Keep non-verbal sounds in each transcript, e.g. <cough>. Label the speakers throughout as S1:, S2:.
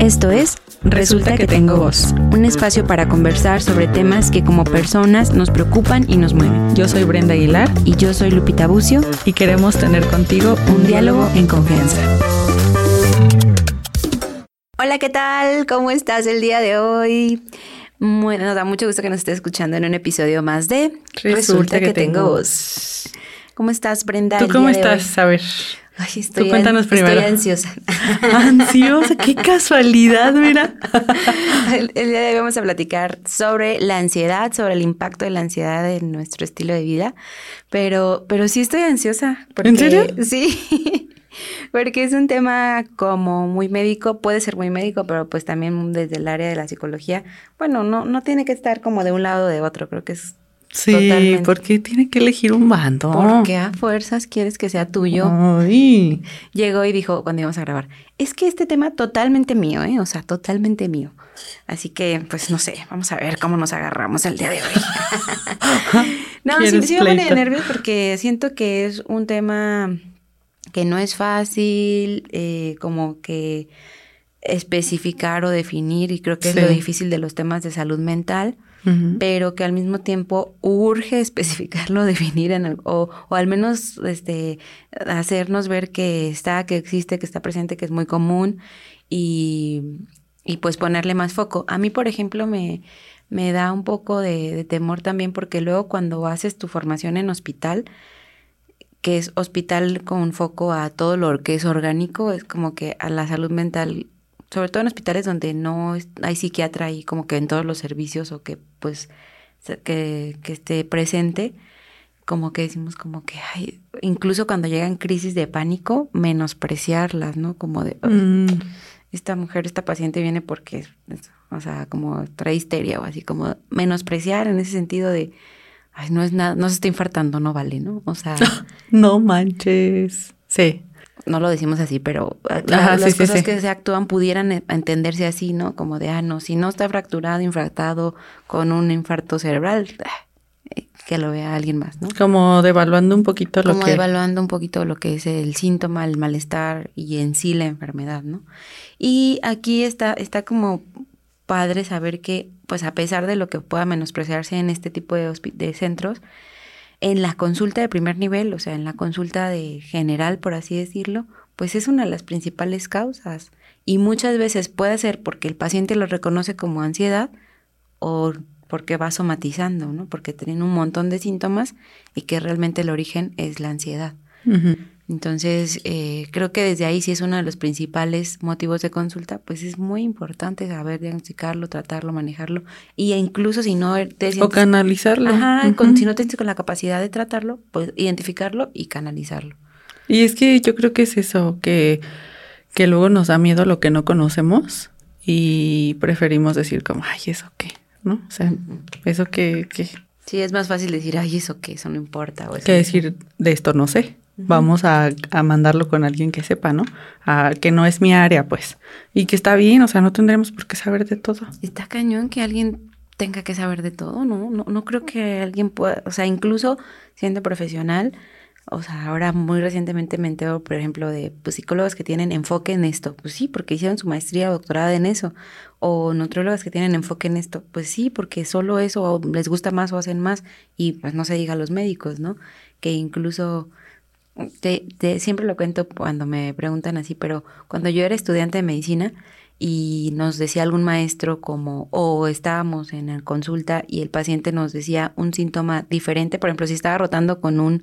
S1: Esto es Resulta que tengo voz, un espacio para conversar sobre temas que como personas nos preocupan y nos mueven.
S2: Yo soy Brenda Aguilar
S1: Y yo soy Lupita Bucio
S2: y queremos tener contigo
S1: un diálogo en confianza. Hola, ¿qué tal? ¿Cómo estás el día de hoy? Bueno, nos da mucho gusto que nos estés escuchando en un episodio más de
S2: Resulta, que, tengo voz.
S1: ¿Cómo estás, Brenda?
S2: ¿Tú cómo estás? A ver.
S1: Ay, estoy,
S2: Tú cuéntanos
S1: an-
S2: primero.
S1: Estoy ansiosa. <laughs>
S2: Ansiosa, qué casualidad, mira. <laughs>
S1: el, el día de hoy vamos a platicar sobre la ansiedad, sobre el impacto de la ansiedad en nuestro estilo de vida. Pero, pero sí estoy ansiosa. Porque,
S2: ¿En serio? <laughs>
S1: Sí. Porque es un tema como muy médico, puede ser muy médico, pero pues también desde el área de la psicología. Bueno, no, no tiene que estar como de un lado o de otro, creo que es
S2: Sí,
S1: Totalmente.
S2: ¿por qué tiene que elegir un bando?
S1: porque a fuerzas quieres que sea tuyo.
S2: Ay.
S1: llegó y dijo cuando íbamos a grabar, es que este tema totalmente mío, ¿eh? O sea, totalmente mío. Así que, pues no sé, vamos a ver cómo nos agarramos el día de hoy. <laughs> no, sí,
S2: ¿Quieres
S1: sí me pone nervios porque siento que es un tema que no es fácil, eh, como que especificar o definir, y creo que es lo difícil de los temas de salud mental Pero que al mismo tiempo urge <laughs> especificarlo, definir en el- o, o al menos este hacernos ver que está, que existe, que está presente, que es muy común y, y pues ponerle más foco. A mí, por ejemplo, me, me da un poco de, de temor también porque luego cuando haces tu formación en hospital, que es hospital con foco a todo lo que es orgánico, es como que a la salud mental, sobre todo en hospitales donde no hay psiquiatra ahí como que en todos los servicios o que pues que, que esté presente, como que decimos como que ay, incluso cuando llegan crisis de pánico, menospreciarlas, ¿no? Como de "Ay,
S2: Mm,
S1: esta mujer, esta paciente viene porque, o sea, como trae histeria o así, como menospreciar en ese sentido de, ay, no es nada, no se está infartando, no vale, ¿no? O sea, <laughs>
S2: no manches. Sí.
S1: No lo decimos así, pero
S2: Ajá,
S1: las
S2: sí,
S1: cosas
S2: sí.
S1: que se actúan pudieran eh, entenderse así, ¿no? Como de, ah, no, si no está fracturado, infartado con un infarto cerebral, ah, eh, que lo vea alguien más, ¿no?
S2: Como devaluando un poquito lo
S1: como
S2: que.
S1: evaluando un poquito lo que es el síntoma, el malestar y en sí la enfermedad, ¿no? Y aquí está, está como padre saber que, pues a pesar de lo que pueda menospreciarse en este tipo de, de centros, en la consulta de primer nivel, o sea, en la consulta de general, por así decirlo, pues es una de las principales causas. Y muchas veces puede ser porque el paciente lo reconoce como ansiedad o porque va somatizando, ¿no? Porque tienen un montón de síntomas y que realmente el origen es la ansiedad.
S2: Ujú.
S1: Entonces, eh, creo que desde ahí, si es uno de los principales motivos de consulta, pues es muy importante saber diagnosticarlo, tratarlo, manejarlo. Y incluso si no te
S2: O
S1: sientes...
S2: canalizarlo.
S1: Ajá, con- si no tienes con la capacidad de tratarlo, pues identificarlo y canalizarlo.
S2: Y es que yo creo que es eso, que, que luego nos da miedo lo que no conocemos y preferimos decir como, ay, ¿eso qué? ¿No? O sea, ¿eso qué? qué?
S1: Sí, es más fácil decir, ay, eso que eso no importa. O eso
S2: Que decir, de esto no sé. Vamos a, a mandarlo con alguien que sepa, ¿no? A, que no es mi área, pues. Y que está bien, o sea, no tendremos por qué saber de todo.
S1: Está cañón que alguien tenga que saber de todo, ¿no? No, no creo que alguien pueda, o sea, incluso siendo profesional, o sea, ahora muy recientemente me entero, por ejemplo, de pues, psicólogos que tienen enfoque en esto. Pues sí, porque hicieron su maestría o doctorado en eso. O nutriólogas que tienen enfoque en esto. Pues sí, porque solo eso o les gusta más o hacen más. Y pues no se diga a los médicos, ¿no? Que incluso te- te- siempre lo cuento cuando me preguntan así, pero cuando yo era estudiante de medicina y nos decía algún maestro como, o estábamos en la consulta y el paciente nos decía un síntoma diferente, por ejemplo, si estaba rotando con un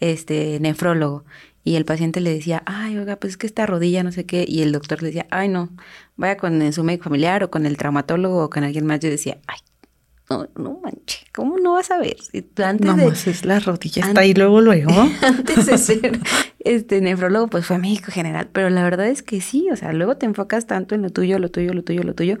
S1: este nefrólogo y el paciente le decía, ay, oiga, pues es que esta rodilla, no sé qué, y el doctor le decía, ay, no, vaya con su médico familiar o con el traumatólogo o con alguien más, yo decía, ay, no, no manches, ¿cómo no vas a ver? Antes
S2: No
S1: de,
S2: es la rodilla, está ahí luego, luego. <laughs>
S1: antes de ser este nefrólogo, pues fue médico general. Pero la verdad es que sí, o sea, luego te enfocas tanto en lo tuyo, lo tuyo, lo tuyo, lo tuyo,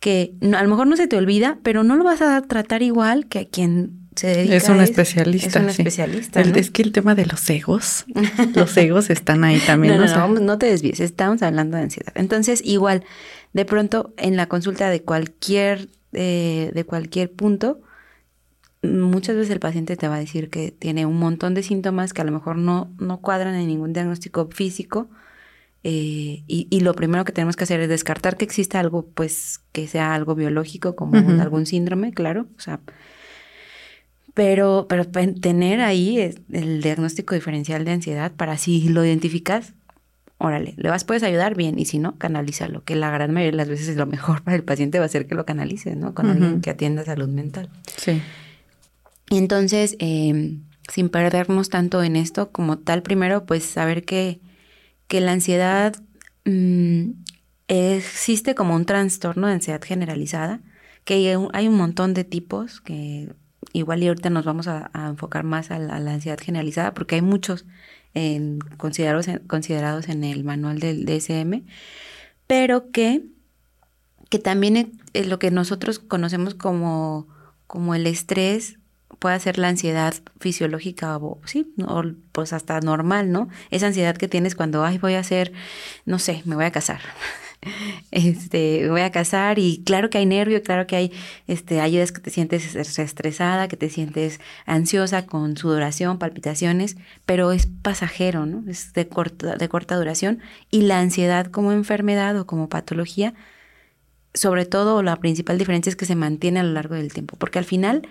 S1: que no- a lo mejor no se te olvida, pero no lo vas a tratar igual que a quien se dedica
S2: Es un
S1: a
S2: especialista.
S1: Es un
S2: sí.
S1: especialista.
S2: El-
S1: ¿no?
S2: Es que el tema de los egos, <laughs> los egos están ahí también.
S1: No, no,
S2: o
S1: no,
S2: sea,
S1: vamos, no te desvíes, estamos hablando de ansiedad. Entonces, igual, de pronto, en la consulta de cualquier, eh, de cualquier punto, muchas veces el paciente te va a decir que tiene un montón de síntomas que a lo mejor no, no cuadran en ningún diagnóstico físico, Eh, y, lo primero que tenemos que hacer es descartar que exista algo, pues, que sea algo biológico, como algún síndrome, claro. O sea, pero, pero tener ahí el diagnóstico diferencial de ansiedad para si lo identificas, órale, le vas, puedes ayudar bien, y si no, canalízalo, que la gran mayoría de las veces lo mejor para el paciente va a ser que lo canalice, ¿no? Con alguien que atienda salud mental. Sí. Y entonces, em, sin perdernos tanto en esto como tal, primero, pues saber que que la ansiedad mm, existe como un trastorno de ansiedad generalizada, que hay un, montón de tipos, que igual y ahorita nos vamos a, enfocar más a la, ansiedad generalizada, porque hay muchos considerados, considerados en el manual del DSM, pero que, que también es lo que nosotros conocemos como, como el estrés puede ser la ansiedad fisiológica o sí, o pues hasta normal, ¿no? Esa ansiedad que tienes cuando, ay, voy a hacer, no sé, me voy a casar. <laughs> Este, voy a casar y claro que hay nervio, claro que hay este ayudas que te sientes estresada, que te sientes ansiosa con sudoración, palpitaciones, pero es pasajero, ¿no? Es de corta, de corta duración y la ansiedad como enfermedad o como patología sobre todo la principal diferencia es que se mantiene a lo largo del tiempo, porque al final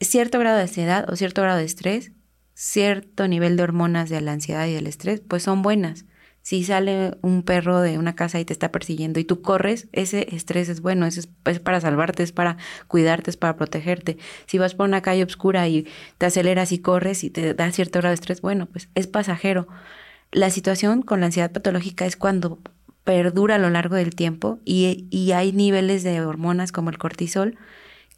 S1: cierto grado de ansiedad o cierto grado de estrés, cierto nivel de hormonas de la ansiedad y del estrés, pues son buenas. Si sale un perro de una casa y te está persiguiendo y tú corres, ese estrés es bueno, es, es para salvarte, es para cuidarte, es para protegerte. Si vas por una calle oscura y te aceleras y corres y te da cierto grado de estrés, bueno, pues es pasajero. La situación con la ansiedad patológica es cuando perdura a lo largo del tiempo y, y hay niveles de hormonas como el cortisol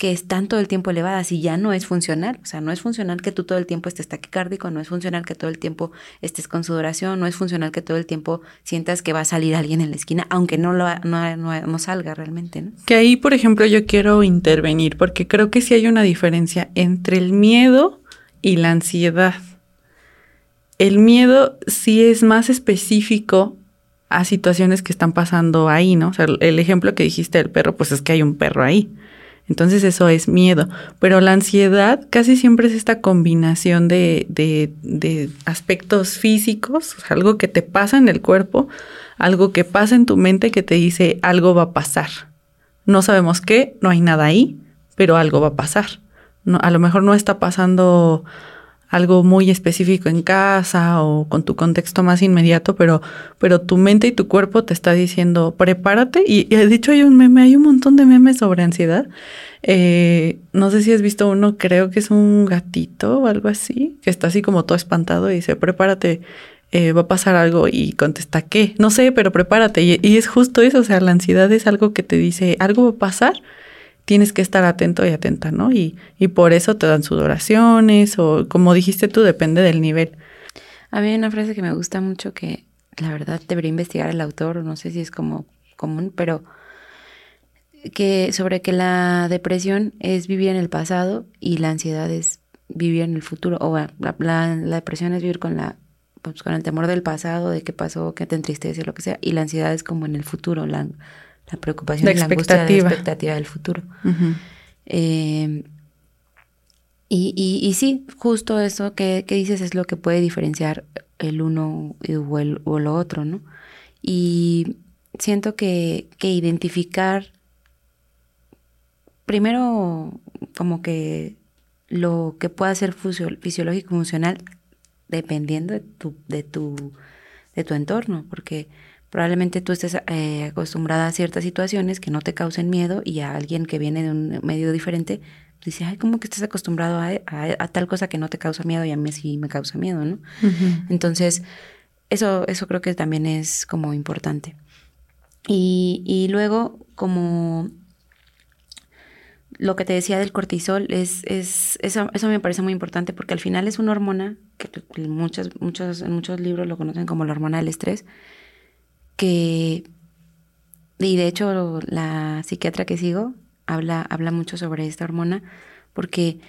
S1: que están todo el tiempo elevadas y ya no es funcional. O sea, no es funcional que tú todo el tiempo estés taquicárdico, no es funcional que todo el tiempo estés con sudoración, no es funcional que todo el tiempo sientas que va a salir alguien en la esquina, aunque no, lo, no, no, salga realmente. ¿no?
S2: Que ahí, por ejemplo, yo quiero intervenir porque creo que sí hay una diferencia entre el miedo y la ansiedad. El miedo sí es más específico a situaciones que están pasando ahí, ¿no? O sea, el ejemplo que dijiste del perro, pues es que hay un perro ahí. Entonces eso es miedo. Pero la ansiedad casi siempre es esta combinación de, de, aspectos físicos, algo que te pasa en el cuerpo, algo que pasa en tu mente que te dice algo va a pasar. No sabemos qué, no hay nada ahí, pero algo va a pasar. A lo mejor no está pasando algo muy específico en casa o con tu contexto más inmediato, pero, pero tu mente y tu cuerpo te está diciendo, prepárate. Y, he dicho, hay un meme, hay un montón de memes sobre ansiedad. Eh, no sé si has visto uno, creo que es un gatito o algo así, que está así como todo espantado y dice, prepárate, eh, va a pasar algo y contesta, ¿qué? No sé, pero prepárate. Y, y es justo eso, o sea, la ansiedad es algo que te dice, algo va a pasar tienes que estar atento y atenta, ¿no? Y, y por eso te dan sudoraciones o como dijiste tú, depende del nivel.
S1: A mí hay una frase que me gusta mucho que la verdad debería investigar el autor, no sé si es como común, pero que sobre que la depresión es vivir en el pasado y la ansiedad es vivir en el futuro, o la, la, depresión es vivir con la pues, con el temor del pasado, de qué pasó, qué te entristece, lo que sea, y la ansiedad es como en el futuro, la, la preocupación la y la angustia la expectativa del futuro. Eh, y, y, sí, justo eso que, dices es lo que puede diferenciar el uno o, el, o lo otro, ¿no? Y siento que, que identificar primero como que lo que pueda ser fisiológico funcional dependiendo de tu, de tu, de tu entorno, porque Probablemente tú estés eh, acostumbrada a ciertas situaciones que no te causen miedo y a alguien que viene de un medio diferente dice, ay, ¿cómo que estás acostumbrado a, tal cosa que no te causa miedo y a mí sí me causa miedo, ¿no? Entonces, eso, eso creo que también es como importante. Y, y luego, como lo que te decía del cortisol, es, es, eso, eso me parece muy importante porque al final es una hormona que muchos, muchos, en muchos libros lo conocen como la hormona del estrés, que, y de hecho la psiquiatra que sigo habla, habla mucho sobre esta hormona, porque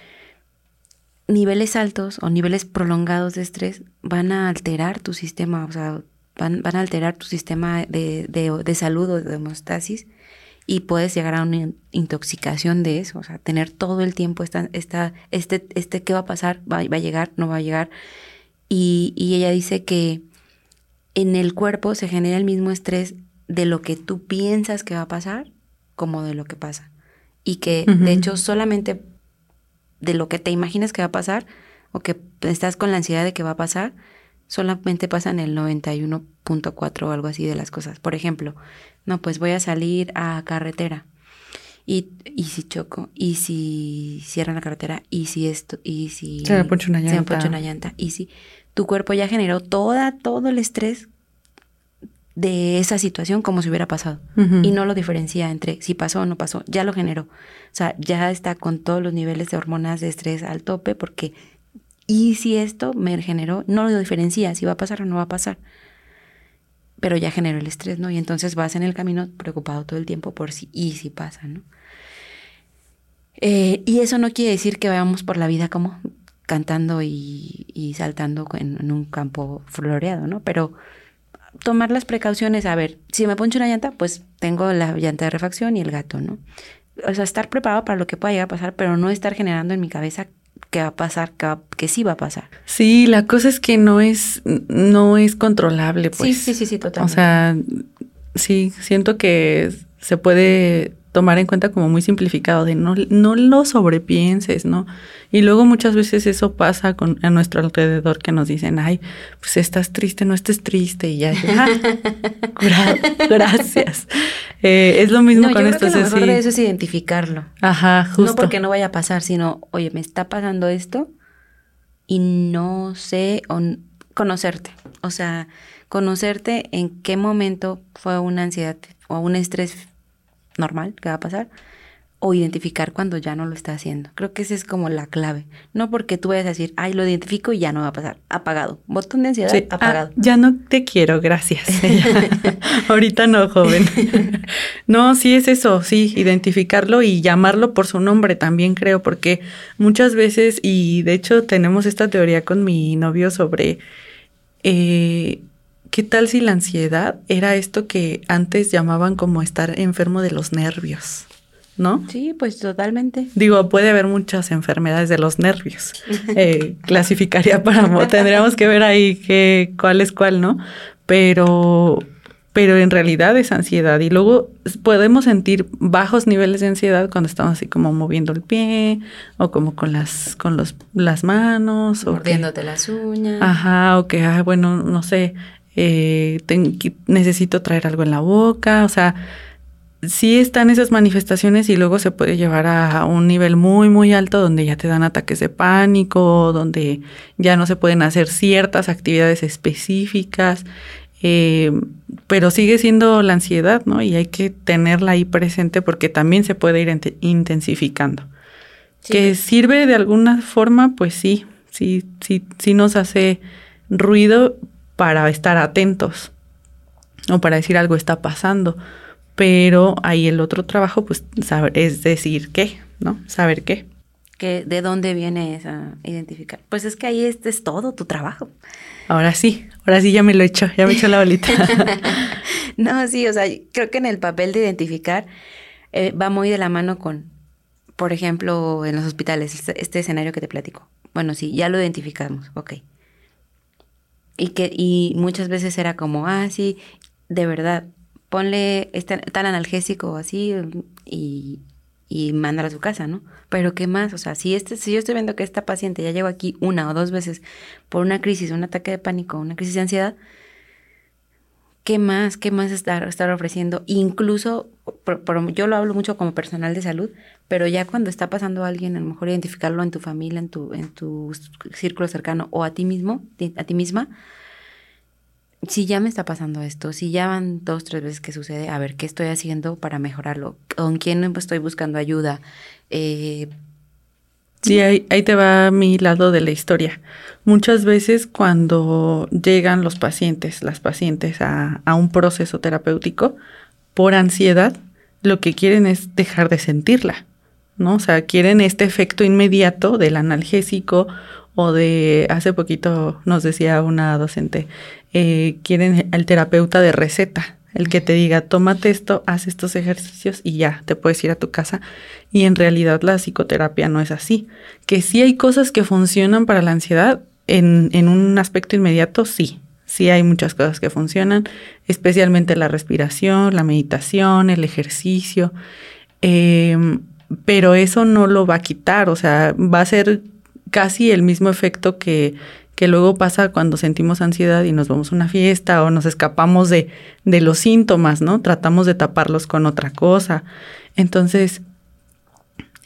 S1: niveles altos o niveles prolongados de estrés van a alterar tu sistema, o sea, van, van a alterar tu sistema de, de, salud o de hemostasis y puedes llegar a una intoxicación de eso, o sea, tener todo el tiempo esta, esta, este, este, ¿qué va a pasar? ¿Va, va a llegar? ¿No va a llegar? Y, y ella dice que en el cuerpo se genera el mismo estrés de lo que tú piensas que va a pasar como de lo que pasa. Y que de hecho solamente de lo que te imaginas que va a pasar o que estás con la ansiedad de que va a pasar, solamente pasan el 91.4 o algo así de las cosas. Por ejemplo, no, pues voy a salir a carretera. Y, y si choco, y si cierran la carretera, y si esto, y si
S2: se me ponche una llanta.
S1: Se me una llanta. Y si tu cuerpo ya generó toda, todo el estrés de esa situación como si hubiera pasado. Y no lo diferencia entre si pasó o no pasó, ya lo generó. O sea, ya está con todos los niveles de hormonas de estrés al tope porque, y si esto me generó, no lo diferencia si va a pasar o no va a pasar. Pero ya generó el estrés, ¿no? Y entonces vas en el camino preocupado todo el tiempo por si y si pasa, ¿no? Eh, y eso no quiere decir que vayamos por la vida como cantando y, saltando en, en, un campo floreado, ¿no? Pero tomar las precauciones, a ver, si me poncho una llanta, pues tengo la llanta de refacción y el gato, ¿no? O sea, estar preparado para lo que pueda llegar a pasar, pero no estar generando en mi cabeza que va a pasar, que, sí va a pasar.
S2: Sí, la cosa es que no es, no es controlable, pues.
S1: Sí, sí, sí, sí, totalmente.
S2: O sea, sí, siento que se puede tomar en cuenta como muy simplificado, de no, no lo sobrepienses, ¿no? Y luego muchas veces eso pasa con, a nuestro alrededor que nos dicen, ay, pues estás triste, no estés triste, y ya, ah, <laughs> gracias. Eh, es lo mismo con esto.
S1: lo mejor de eso es identificarlo.
S2: Ajá, justo.
S1: No porque no vaya a pasar, sino, oye, me está pasando esto y no sé, conocerte. O sea, conocerte en qué momento fue una ansiedad o un estrés normal que va a pasar o identificar cuando ya no lo está haciendo. Creo que esa es como la clave. No porque tú vayas a decir, ay, lo identifico y ya no va a pasar. Apagado. Botón de ansiedad ah, apagado.
S2: ya no te quiero, gracias. <laughs> Ahorita no, joven. no, sí es eso, sí, identificarlo y llamarlo por su nombre también creo, porque muchas veces, y de hecho tenemos esta teoría con mi novio sobre... Eh, ¿Qué tal si la ansiedad era esto que antes llamaban como estar enfermo de los nervios? ¿No?
S1: Sí, pues totalmente.
S2: Digo, puede haber muchas enfermedades de los nervios. <laughs> Eh, clasificaría para, tendríamos que ver ahí qué, cuál es cuál, ¿no? Pero, pero en realidad es ansiedad. Y luego podemos sentir bajos niveles de ansiedad cuando estamos así como moviendo el pie o como con las, con los, las manos.
S1: Mordiéndote las uñas.
S2: Ajá, o que, ah, bueno, no sé, eh, necesito traer algo en la boca, o sea, sí están esas manifestaciones y luego se puede llevar a un nivel muy, muy alto donde ya te dan ataques de pánico, donde ya no se pueden hacer ciertas actividades específicas, eh, pero sigue siendo la ansiedad, ¿no? Y hay que tenerla ahí presente porque también se puede ir intensificando. Que sirve de alguna forma, pues sí, sí, sí, sí nos hace ruido, para estar atentos o para decir algo está pasando. Pero ahí el otro trabajo, pues, saber, es decir qué, ¿no? Saber qué.
S1: Que ¿De dónde viene esa identificar? Pues es que ahí este es todo tu trabajo.
S2: Ahora sí, ahora sí ya me lo he hecho, ya me he hecho la bolita. <laughs>
S1: no, sí, o sea, creo que en el papel de identificar eh, va muy de la mano con, por ejemplo, en los hospitales, este, este escenario que te platico. Bueno, sí, ya lo identificamos, ok. Y, que, y muchas veces era como, ah, sí, de verdad, ponle este, tal analgésico así y, y a su casa, ¿no? Pero ¿qué más? O sea, si, este, si yo estoy viendo que esta paciente ya llegó aquí una o dos veces por una crisis, un ataque de pánico, una crisis de ansiedad, ¿qué más? ¿Qué más estar, estar ofreciendo? Incluso, yo lo hablo mucho como personal de salud, pero ya cuando está pasando a alguien, a lo mejor identificarlo en tu familia, en tu, en tu círculo cercano o a ti mismo, a ti misma, si ya me está pasando esto, si ya van dos, tres veces que sucede, a ver, ¿qué estoy haciendo para mejorarlo? ¿Con quién estoy buscando ayuda? Eh,
S2: sí, ahí, te va mi lado de la historia. Muchas veces cuando llegan los pacientes, las pacientes a, a un proceso terapéutico, por ansiedad, lo que quieren es dejar de sentirla. ¿No? O sea, quieren este efecto inmediato del analgésico o de, hace poquito nos decía una docente, eh, quieren el terapeuta de receta, el que te diga, tómate esto, haz estos ejercicios y ya, te puedes ir a tu casa. Y en realidad la psicoterapia no es así. Que sí hay cosas que funcionan para la ansiedad en, en un aspecto inmediato, sí. Sí hay muchas cosas que funcionan, especialmente la respiración, la meditación, el ejercicio, em, pero eso no lo va a quitar, o sea, va a ser casi el mismo efecto que, que luego pasa cuando sentimos ansiedad y nos vamos a una fiesta o nos escapamos de, de los síntomas, ¿no? Tratamos de taparlos con otra cosa. Entonces,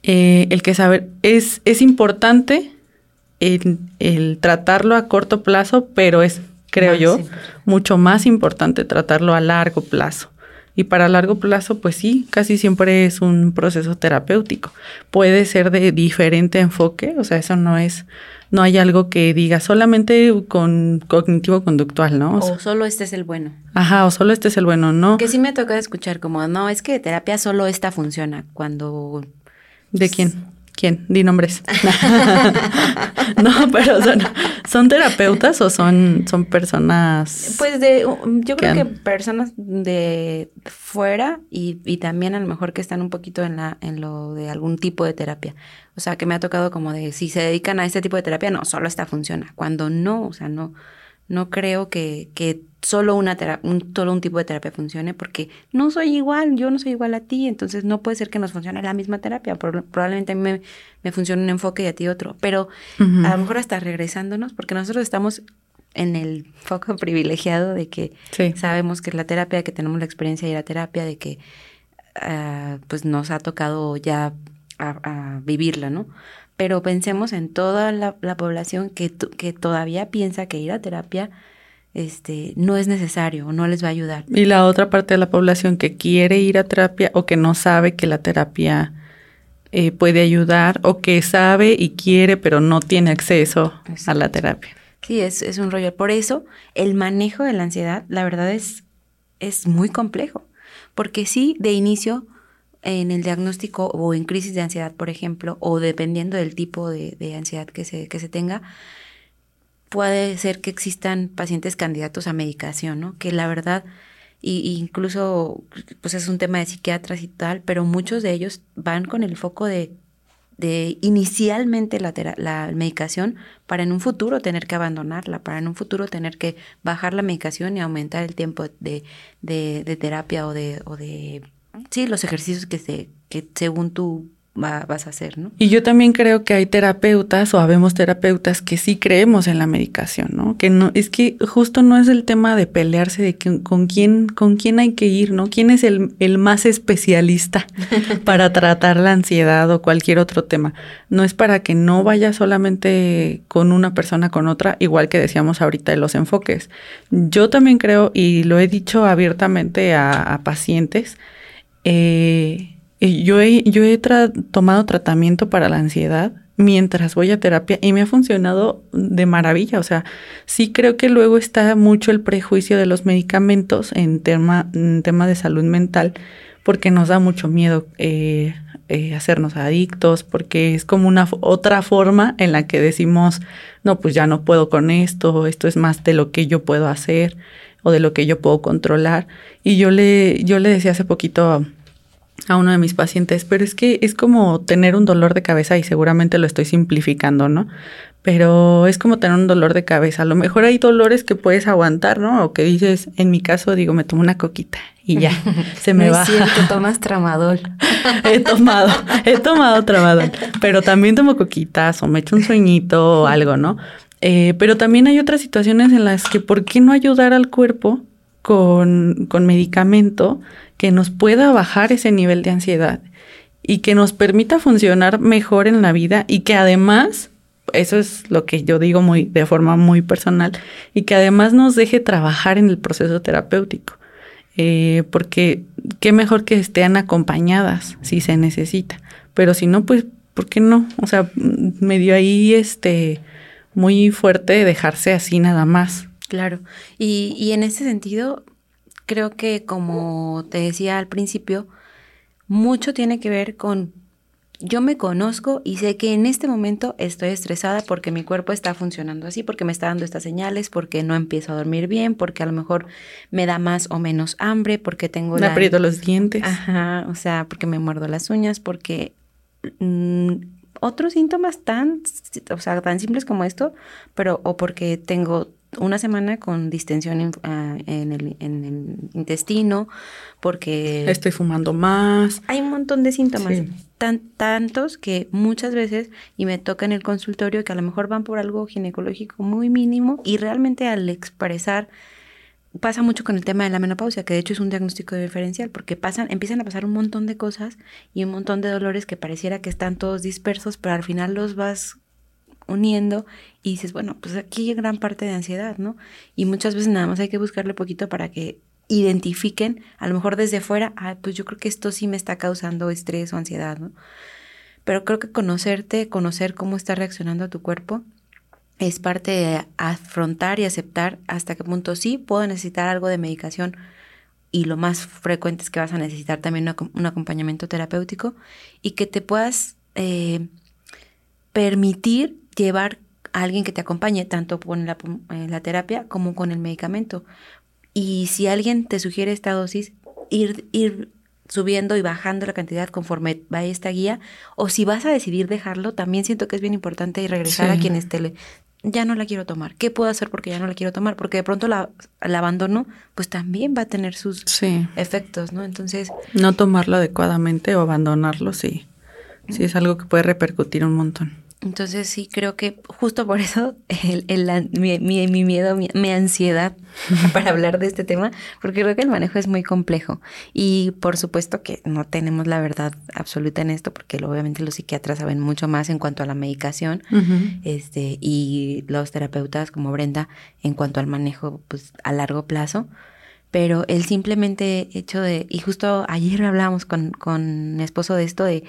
S2: eh, el que saber, es, es importante el, el, tratarlo a corto plazo, pero es, creo yo, mucho más importante tratarlo a largo plazo. Y para largo plazo, pues sí, casi siempre es un proceso terapéutico. Puede ser de diferente enfoque, o sea, eso no es, no hay algo que diga solamente con cognitivo conductual, ¿no?
S1: O, solo este es el bueno.
S2: Ajá, o solo este es el bueno, ¿no?
S1: Que sí me toca escuchar como, no, es que terapia solo esta funciona, cuando...
S2: ¿De quién? ¿Quién? Di nombres. <laughs> no, pero son, terapeutas o son, son personas.
S1: Pues de, yo creo que, personas de fuera y, y, también a lo mejor que están un poquito en la, en lo de algún tipo de terapia. O sea, que me ha tocado como de si se dedican a este tipo de terapia, no, solo esta funciona. Cuando no, o sea, no, no creo que, que solo una un, solo un tipo de terapia funcione porque no soy igual, yo no soy igual a ti, entonces no puede ser que nos funcione la misma terapia. probablemente a mí me, me, funcione un enfoque y a ti otro, pero a lo mejor hasta regresándonos, porque nosotros estamos en el foco <laughs> privilegiado de que sabemos que es la terapia, que tenemos la experiencia de ir a terapia, de que uh, pues nos ha tocado ya a, a vivirla, ¿no? pero pensemos en toda la, población que, que, todavía piensa que ir a terapia este, no es necesario o no les va a ayudar.
S2: Y la otra parte de la población que quiere ir a terapia o que no sabe que la terapia eh, puede ayudar o que sabe y quiere pero no tiene acceso a la terapia.
S1: Sí, es, es un rollo. Por eso el manejo de la ansiedad, la verdad es, es muy complejo, porque sí, de inicio en el diagnóstico o en crisis de ansiedad, por ejemplo, o dependiendo del tipo de, ansiedad que se, que se tenga, puede ser que existan pacientes candidatos a medicación, ¿no? Que la verdad, y, incluso, pues es un tema de psiquiatras y tal, pero muchos de ellos van con el foco de, de inicialmente la, la medicación para en un futuro tener que abandonarla, para en un futuro tener que bajar la medicación y aumentar el tiempo de, de, de terapia o de, o de sí, los ejercicios que, se, que según tú vas a hacer, ¿no?
S2: Y yo también creo que hay terapeutas o habemos terapeutas que sí creemos en la medicación, ¿no? Que no, es que justo no es el tema de pelearse de con quién, con quién hay que ir, ¿no? ¿Quién es el, el más especialista <laughs> para tratar la ansiedad o cualquier otro tema? No es para que no vaya solamente con una persona con otra, igual que decíamos ahorita de los enfoques. Yo también creo, y lo he dicho abiertamente a, a pacientes, eh, yo he, yo he tomado tratamiento para la ansiedad mientras voy a terapia y me ha funcionado de maravilla. O sea, sí creo que luego está mucho el prejuicio de los medicamentos en tema, en tema de salud mental porque nos da mucho miedo eh, eh, hacernos adictos, porque es como una otra forma en la que decimos, no, pues ya no puedo con esto, esto es más de lo que yo puedo hacer o de lo que yo puedo controlar. Y yo le, yo le decía hace poquito a uno de mis pacientes, pero es que es como tener un dolor de cabeza y seguramente lo estoy simplificando, ¿no? Pero es como tener un dolor de cabeza. A lo mejor hay dolores que puedes aguantar, ¿no? O que dices, en mi caso, digo, me tomo una coquita y ya, <laughs> se me va.
S1: Es cierto, tomas tramadol. <laughs>
S2: he tomado, he tomado tramadol, pero también tomo coquitas o me echo un sueñito o algo, ¿no? Eh, pero también hay otras situaciones en las que, ¿por qué no ayudar al cuerpo con, con medicamento que nos pueda bajar ese nivel de ansiedad y que nos permita funcionar mejor en la vida y que además, eso es lo que yo digo muy de forma muy personal, y que además nos deje trabajar en el proceso terapéutico. Eh, porque qué mejor que estén acompañadas si se necesita. Pero si no, pues, ¿por qué no? O sea, me dio ahí este muy fuerte dejarse así nada más.
S1: Claro. Y, y en ese sentido, creo que como te decía al principio, mucho tiene que ver con yo me conozco y sé que en este momento estoy estresada porque mi cuerpo está funcionando así, porque me está dando estas señales, porque no empiezo a dormir bien, porque a lo mejor me da más o menos hambre, porque tengo...
S2: Me aprieto los dientes.
S1: Ajá, o sea, porque me muerdo las uñas, porque mm, otros síntomas tan, o sea, tan simples como esto, pero o porque tengo una semana con distensión en, en, el, en, el, intestino, porque...
S2: Estoy fumando más.
S1: Hay un montón de síntomas, tan, tantos que muchas veces, y me toca en el consultorio, que a lo mejor van por algo ginecológico muy mínimo, y realmente al expresar pasa mucho con el tema de la menopausia, que de hecho es un diagnóstico diferencial, porque pasan, empiezan a pasar un montón de cosas y un montón de dolores que pareciera que están todos dispersos, pero al final los vas uniendo y dices, bueno, pues aquí hay gran parte de ansiedad, ¿no? Y muchas veces nada más hay que buscarle poquito para que identifiquen, a lo mejor desde fuera, ah, pues yo creo que esto sí me está causando estrés o ansiedad, ¿no? Pero creo que conocerte, conocer cómo está reaccionando a tu cuerpo, es parte de afrontar y aceptar hasta qué punto sí puedo necesitar algo de medicación y lo más frecuente es que vas a necesitar también un acompañamiento terapéutico y que te puedas eh, permitir llevar a alguien que te acompañe tanto con la, eh, la, terapia como con el medicamento. Y si alguien te sugiere esta dosis, ir, ir subiendo y bajando la cantidad conforme va esta guía, o si vas a decidir dejarlo, también siento que es bien importante y regresar a quienes te, ya no la quiero tomar. ¿Qué puedo hacer porque ya no la quiero tomar? Porque de pronto la, abandono, pues también va a tener sus efectos, ¿no? Entonces...
S2: No tomarlo adecuadamente o abandonarlo, sí. Sí, es algo que puede repercutir un montón.
S1: Entonces sí, creo que justo por eso el, mi, miedo, mi, ansiedad <laughs> para hablar de este tema, porque creo que el manejo es muy complejo. Y por supuesto que no tenemos la verdad absoluta en esto, porque obviamente los psiquiatras saben mucho más en cuanto a la medicación este, y los terapeutas como Brenda en cuanto al manejo pues, a largo plazo. Pero el simplemente hecho de, y justo ayer hablábamos con, con mi esposo de esto, de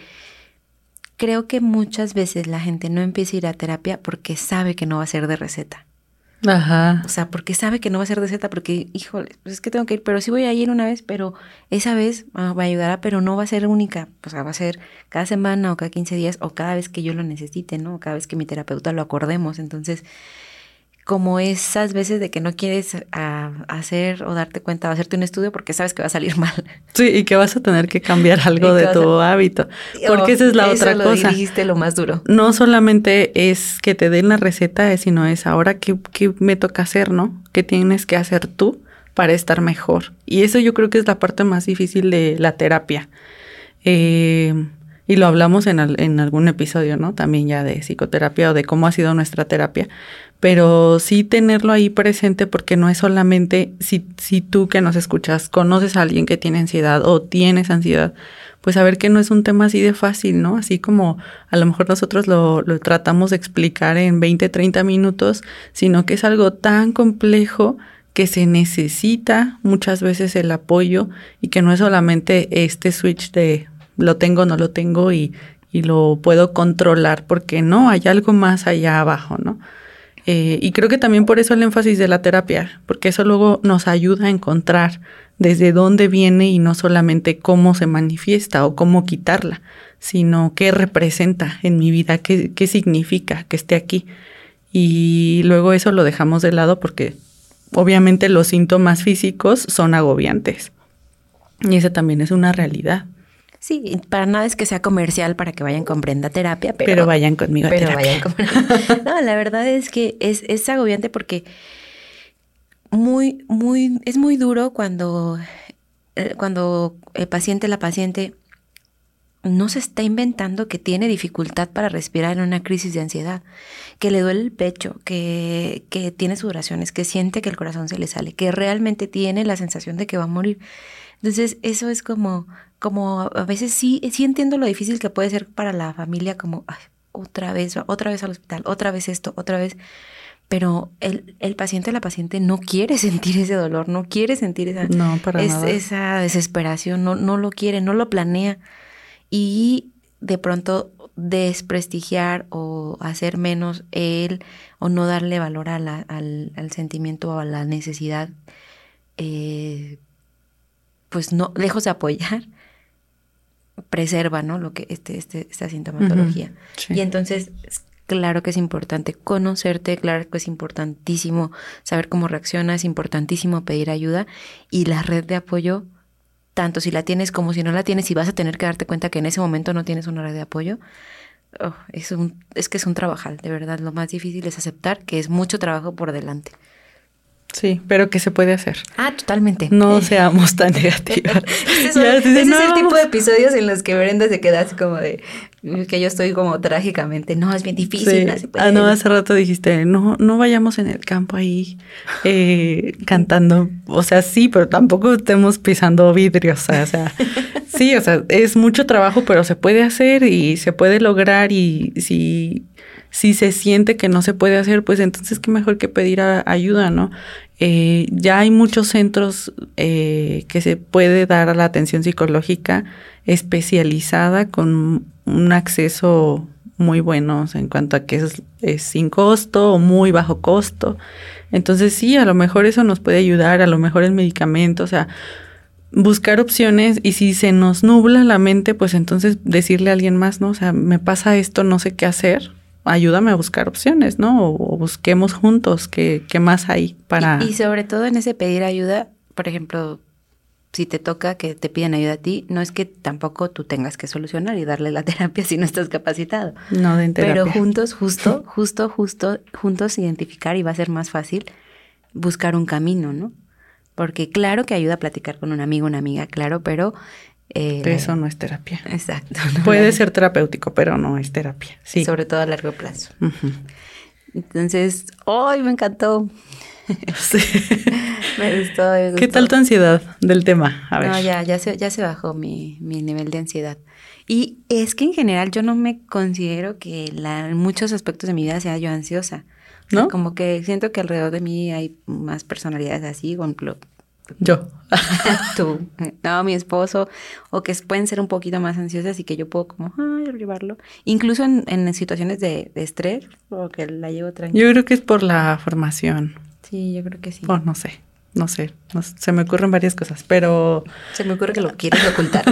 S1: creo que muchas veces la gente no empieza a ir a terapia porque sabe que no va a ser de receta. Ajá. O sea, porque sabe que no va a ser de receta, porque, híjole, pues es que tengo que ir, pero sí voy a ir una vez, pero esa vez ah, va a ayudar, pero no va a ser única. O sea, va a ser cada semana o cada 15 días o cada vez que yo lo necesite, ¿no? O cada vez que mi terapeuta lo acordemos. Entonces, como esas veces de que no quieres ah, hacer o darte cuenta o hacerte un estudio porque sabes que va a salir <laughs> mal.
S2: Sí, y que vas a tener que cambiar <laughs> algo de tu hábito. Porque esa es la otra
S1: lo
S2: cosa.
S1: Dijiste lo más duro.
S2: No solamente es que te den la receta, sino es ahora qué, qué me toca hacer, ¿no? ¿Qué tienes que hacer tú para estar mejor? Y eso yo creo que es la parte más difícil de la terapia. Eh, y lo hablamos en, en, algún episodio, ¿no? También ya de psicoterapia o de cómo ha sido nuestra terapia, pero sí tenerlo ahí presente porque no es solamente si, si tú que nos escuchas conoces a alguien que tiene ansiedad o tienes ansiedad, pues saber que no es un tema así de fácil, ¿no? Así como a lo mejor nosotros lo, tratamos de explicar en 20, 30 minutos, sino que es algo tan complejo que se necesita muchas veces el apoyo y que no es solamente este switch de lo tengo, no lo tengo y, y lo puedo controlar, porque no, hay algo más allá abajo, ¿no? Eh, y creo que también por eso el énfasis de la terapia, porque eso luego nos ayuda a encontrar desde dónde viene y no solamente cómo se manifiesta o cómo quitarla, sino qué representa en mi vida, qué, qué significa que esté aquí. Y luego eso lo dejamos de lado porque obviamente los síntomas físicos son agobiantes. Y esa también es una realidad.
S1: Sí, para nada es que sea comercial para que vayan con Brenda Terapia, pero,
S2: pero vayan conmigo a pero Vayan con...
S1: no, la verdad es que es, es agobiante porque muy, muy, es muy duro cuando, eh, cuando el paciente, la paciente, no se está inventando que tiene dificultad para respirar en una crisis de ansiedad, que le duele el pecho, que, que tiene sudoraciones, que siente que el corazón se le sale, que realmente tiene la sensación de que va a morir. Entonces, eso es como, como a veces sí, sí entiendo lo difícil que puede ser para la familia, como otra vez, otra vez al hospital, otra vez esto, otra vez. Pero el, el paciente o la paciente no quiere <laughs> sentir ese dolor, no quiere sentir esa, esa desesperación, no, no lo quiere, no lo planea. Y de pronto desprestigiar o hacer menos él o no darle valor a la, al, al, sentimiento o a la necesidad, eh, pues no, lejos de apoyar, preserva, ¿no? Lo que este, este, esta sintomatología. Y entonces, claro que es importante conocerte, claro que es importantísimo saber cómo reacciona, es importantísimo pedir ayuda y la red de apoyo, tanto si la tienes como si no la tienes, y vas a tener que darte cuenta que en ese momento no tienes una red de apoyo. Oh, es, un, es que es un trabajal, de verdad. Lo más difícil es aceptar que es mucho trabajo por delante.
S2: Sí, pero que se puede hacer.
S1: Ah, totalmente.
S2: No seamos tan negativas. <laughs>
S1: ese, es el tipo de episodios en los que Brenda se queda así como de que yo estoy como trágicamente, no, es bien difícil.
S2: Ah, no, hace rato dijiste, no, no vayamos en el campo ahí eh, <laughs> cantando. O sea, sí, pero tampoco estemos pisando vidrios. O sea, <laughs> sí, o sea, es mucho trabajo, pero se puede hacer y se puede lograr y si si se siente que no se puede hacer, pues entonces qué mejor que pedir ayuda, ¿no? Eh, ya hay muchos centros eh, que se puede dar a la atención psicológica especializada con un acceso muy bueno en cuanto a que es, es, sin costo o muy bajo costo. Entonces sí, a lo mejor eso nos puede ayudar, a lo mejor el medicamento, o sea, buscar opciones y si se nos nubla la mente, pues entonces decirle a alguien más, ¿no? O sea, me pasa esto, no sé qué hacer, ayúdame a buscar opciones, ¿no? O, busquemos juntos qué, qué, más hay para...
S1: Y, sobre todo en ese pedir ayuda, por ejemplo, si te toca que te piden ayuda a ti, no es que tampoco tú tengas que solucionar y darle la <laughs> terapia si no estás capacitado.
S2: No, de terapia.
S1: Pero juntos, justo, <laughs> justo, justo, juntos identificar y va a ser más fácil buscar un camino, ¿no? Porque claro que ayuda a platicar con un amigo, una amiga, claro, pero
S2: eh, eso no es terapia.
S1: Exacto. <laughs>
S2: Puede ser terapéutico, pero no es terapia. Sí.
S1: Sobre todo a largo plazo. Entonces, hoy me encantó. <laughs> Sí. <laughs> me gustó,
S2: ¿Qué tal tu ansiedad del tema?
S1: A ver. No, ya, ya se, ya se bajó mi, mi nivel de ansiedad. Y es que en general yo no me considero que la, en muchos aspectos de mi vida sea yo ansiosa. ¿No? como que siento que alrededor de mí hay más personalidades así, por ejemplo,
S2: yo. <laughs>
S1: Tú. No, mi esposo. O que pueden ser un poquito más ansiosas y que yo puedo como, ay, llevarlo. Incluso en, situaciones de, estrés, o que la llevo tranquila.
S2: Yo creo que es por la formación.
S1: Sí, yo creo que sí.
S2: Oh, no sé. No sé, se me ocurren varias cosas, pero...
S1: Se me ocurre que lo quieres ocultar.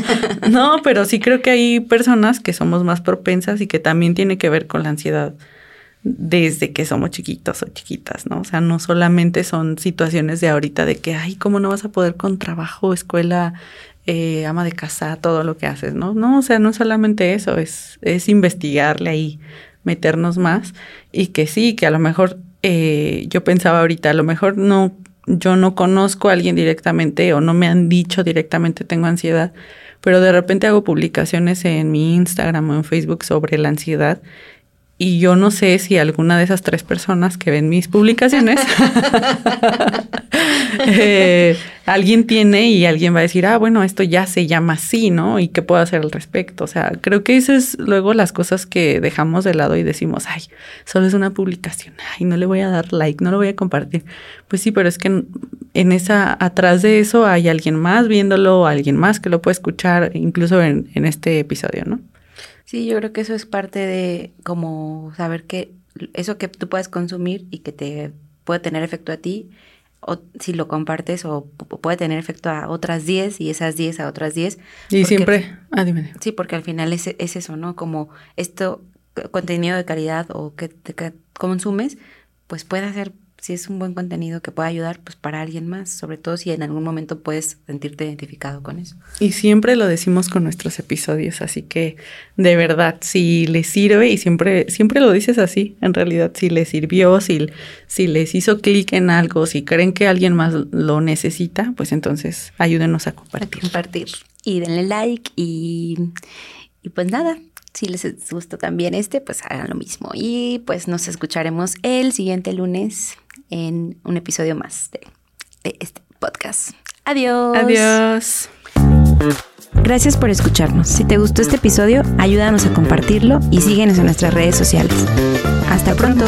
S1: <laughs>
S2: no, pero sí creo que hay personas que somos más propensas y que también tiene que ver con la ansiedad desde que somos chiquitos o chiquitas, ¿no? O sea, no solamente son situaciones de ahorita de que, ay, ¿cómo no vas a poder con trabajo, escuela, eh, ama de casa, todo lo que haces, ¿no? No, o sea, no solamente eso, es, es investigarle ahí, meternos más y que sí, que a lo mejor eh, yo pensaba ahorita, a lo mejor no, yo no conozco a alguien directamente o no me han dicho directamente tengo ansiedad, pero de repente hago publicaciones en mi Instagram o en Facebook sobre la ansiedad y yo no sé si alguna de esas tres personas que ven mis publicaciones, <laughs> eh, alguien tiene y alguien va a decir, ah, bueno, esto ya se llama así, ¿no? ¿Y qué puedo hacer al respecto? O sea, creo que eso es luego las cosas que dejamos de lado y decimos, ay, solo es una publicación, ay, no le voy a dar like, no lo voy a compartir. Pues sí, pero es que en esa, atrás de eso hay alguien más viéndolo, alguien más que lo puede escuchar, incluso en este episodio, ¿no?
S1: Sí, yo creo que eso es parte de como saber que eso que tú puedes consumir y que te puede tener efecto a ti, o si lo compartes o puede tener efecto a otras 10 y esas 10 a otras 10.
S2: Y siempre, ah, dime.
S1: Sí, porque al final es, es eso, ¿no? Como esto, contenido de calidad o que, que consumes, pues puede hacer si es un buen contenido que pueda ayudar pues para alguien más, sobre todo si en algún momento puedes sentirte identificado con eso.
S2: Y siempre lo decimos con nuestros episodios, así que de verdad, si les sirve y siempre siempre lo dices así, en realidad si les sirvió, si si les hizo clic en algo, si creen que alguien más lo necesita, pues entonces ayúdenos a compartir.
S1: A compartir y denle like y y pues nada, si les gustó también este, pues hagan lo mismo. Y pues nos escucharemos el siguiente lunes en un episodio más de, este podcast. Adiós.
S2: Adiós.
S1: Gracias por escucharnos. Si te gustó este episodio, ayúdanos a compartirlo y síguenos en nuestras redes sociales. Hasta pronto.